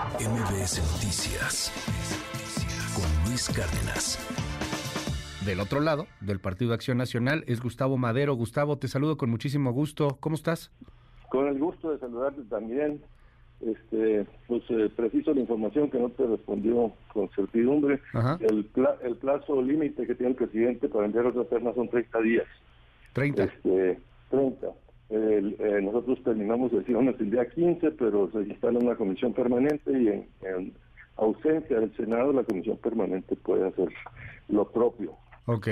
MBS Noticias con Luis Cárdenas. Del otro lado, del Partido de Acción Nacional, es Gustavo Madero. Gustavo, te saludo con muchísimo gusto. ¿Cómo estás? Con el gusto de saludarte también. Este, pues eh, preciso la información que no te respondió con certidumbre. El, el plazo límite que tiene el presidente para enviar otras ternas son 30 días. 30. Este, 30. Eh, nosotros terminamos sesiones el día 15, pero se instala una comisión permanente y en, ausencia del Senado la comisión permanente puede hacer lo propio. Ok.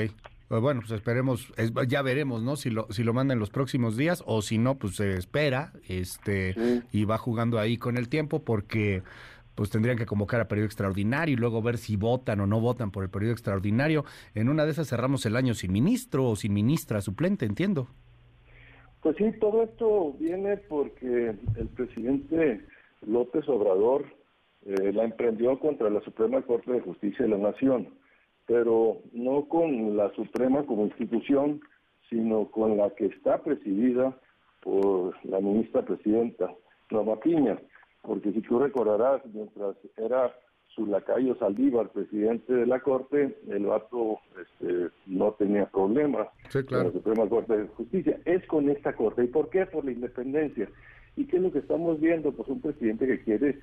Pues bueno, pues esperemos, ya veremos, ¿no? Si lo, si lo manda en los próximos días o si no, pues se espera este y va jugando ahí con el tiempo porque pues tendrían que convocar a periodo extraordinario y luego ver si votan o no votan por el periodo extraordinario. En una de esas cerramos el año sin ministro o sin ministra suplente, entiendo. Pues sí, todo esto viene porque el presidente López Obrador eh, la emprendió contra la Suprema Corte de Justicia de la Nación, pero no con la Suprema como institución, sino con la que está presidida por la ministra presidenta, Norma Piña, porque si tú recordarás, mientras era su lacayo Saldívar, presidente de la Corte, el vato este, no tenía problemas con la Suprema Corte de Justicia. Es con esta Corte. ¿Y por qué? Por la independencia. ¿Y qué es lo que estamos viendo? Pues un presidente que quiere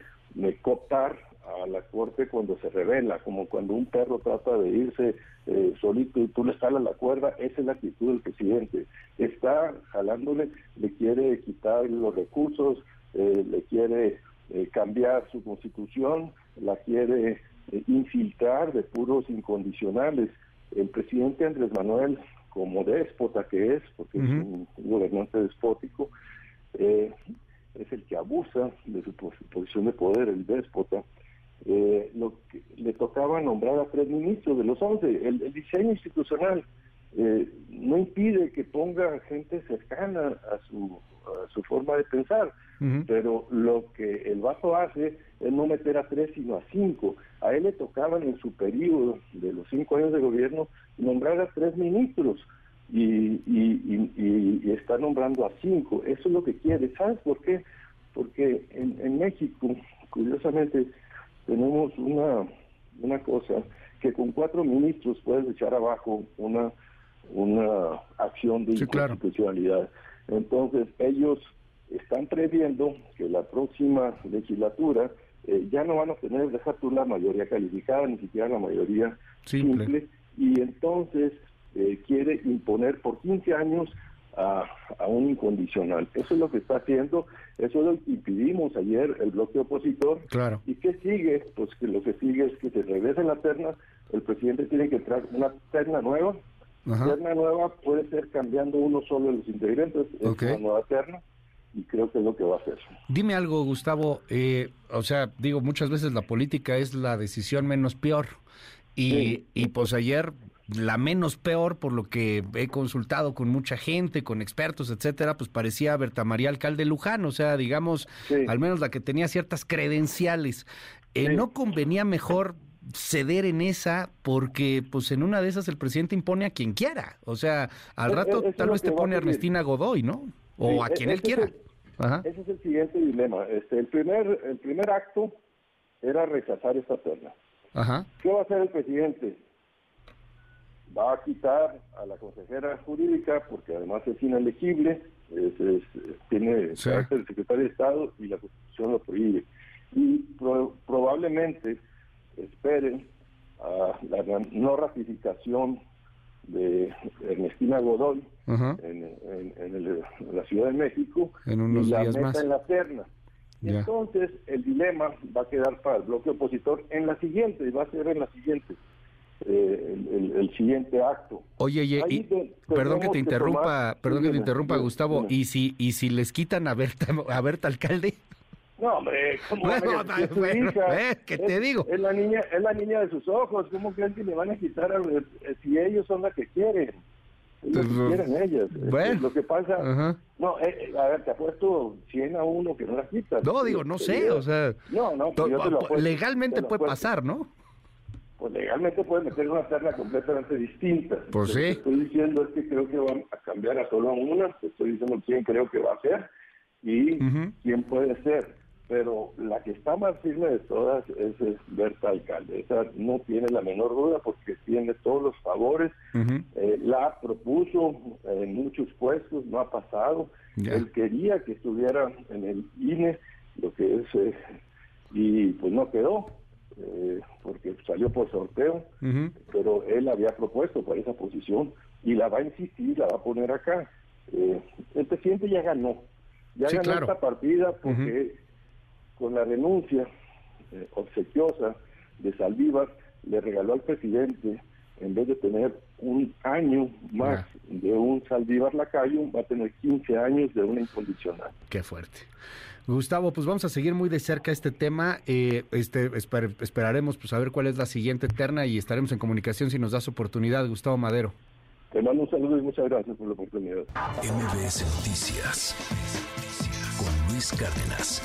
cooptar a la Corte cuando se revela, como cuando un perro trata de irse eh, solito y tú le jalas la cuerda, esa es la actitud del presidente. Está jalándole, le quiere quitar los recursos, eh, le quiere eh, cambiar su constitución, la quiere eh, infiltrar de puros incondicionales. El presidente Andrés Manuel, como déspota que es, porque es un gobernante despótico, eh, es el que abusa de su, posición de poder, el déspota. lo que, le tocaba nombrar a tres ministros de los once. El, diseño institucional no impide que ponga gente cercana a su, a su forma de pensar pero lo que el Bajo hace no meter a tres, sino a cinco. A él le tocaban en su periodo de los cinco años de gobierno nombrar a tres ministros y, está nombrando a cinco. Eso es lo que quiere. ¿Sabes por qué? Porque en, en México, curiosamente, tenemos una, una cosa que con cuatro ministros puedes echar abajo una una acción de inconstitucionalidad. Entonces, ellos están previendo que la próxima legislatura eh, ya no van a tener, deja tú la mayoría calificada, ni siquiera la mayoría simple, y entonces eh, quiere imponer por 15 años a, un incondicional. Eso es lo que está haciendo, eso es lo que impidimos ayer el bloque opositor. Claro. ¿Y qué sigue? Pues que lo que sigue es que se regrese la terna, el presidente tiene que entrar una terna nueva, terna nueva puede ser cambiando uno solo de los integrantes, es una nueva terna y creo que es lo que va a hacer. Dime algo, Gustavo. Eh, o sea, digo, muchas veces la política es la decisión menos peor. Y, y pues ayer la menos peor, por lo que he consultado con mucha gente, con expertos, etcétera, pues parecía Berta María Alcalde Luján, o sea, digamos, al menos la que tenía ciertas credenciales. Eh, ¿No convenía mejor ceder en esa porque pues en una de esas el presidente impone a quien quiera? O sea, al e, rato e, tal vez te pone a Ernestina Godoy, ¿no? O a quien él quiera. Ese es el siguiente dilema. Este, el primer, el primer acto era rechazar esta terna. ¿Qué va a hacer el presidente? Va a quitar a la consejera jurídica porque además es inelegible, tiene carácter de secretario de Estado y la Constitución lo prohíbe. Y probablemente esperen a la no ratificación de Ernestina Godoy en, la Ciudad de México en y la meta en la terna. Entonces el dilema va a quedar para el bloque opositor en la siguiente, y va a ser en la siguiente. Eh, el, siguiente acto. Oye, perdón que te interrumpa, perdón que te interrumpa, Gustavo, y si y si les quitan a Berta, a Berta alcalde. No, hombre, ¿cómo bueno, eh, ¿Qué te digo? Es la niña, es la niña de sus ojos. ¿Cómo creen que le van a quitar a, eh, si ellos son las que quieren? Es lo que pues, quieren ellas. Bueno, lo que pasa, no, eh, a ver, te apuesto 100 a uno que no la quitan. No, digo, no sé, o sea, no, no, pues legalmente puede pasar, ¿no? Pues legalmente puede meter una terna completamente distinta. Pues sí. Lo que estoy diciendo es que creo que van a cambiar a solo a una, te estoy diciendo quién creo que va a ser y quién puede ser. Pero la que está más firme de todas es, Berta Alcalde. Esa no tiene la menor duda porque tiene todos los favores. Eh, la propuso en muchos puestos, no ha pasado. Él quería que estuviera en el INE, lo que es, eh, y pues no quedó. Eh, porque salió por sorteo, pero él había propuesto para esa posición y la va a insistir, la va a poner acá. el presidente ya ganó, ya ganó esta partida porque con la renuncia eh, obsequiosa de Saldívar, le regaló al presidente, en vez de tener un año más de un Saldívar Lacayo, va a tener 15 años de una incondicional. Qué fuerte. Gustavo, pues vamos a seguir muy de cerca este tema. Eh, este, esperaremos pues a ver cuál es la siguiente terna y estaremos en comunicación si nos das oportunidad, Gustavo Madero. Te mando un saludo y muchas gracias por la oportunidad. MBS Noticias con Luis Cárdenas.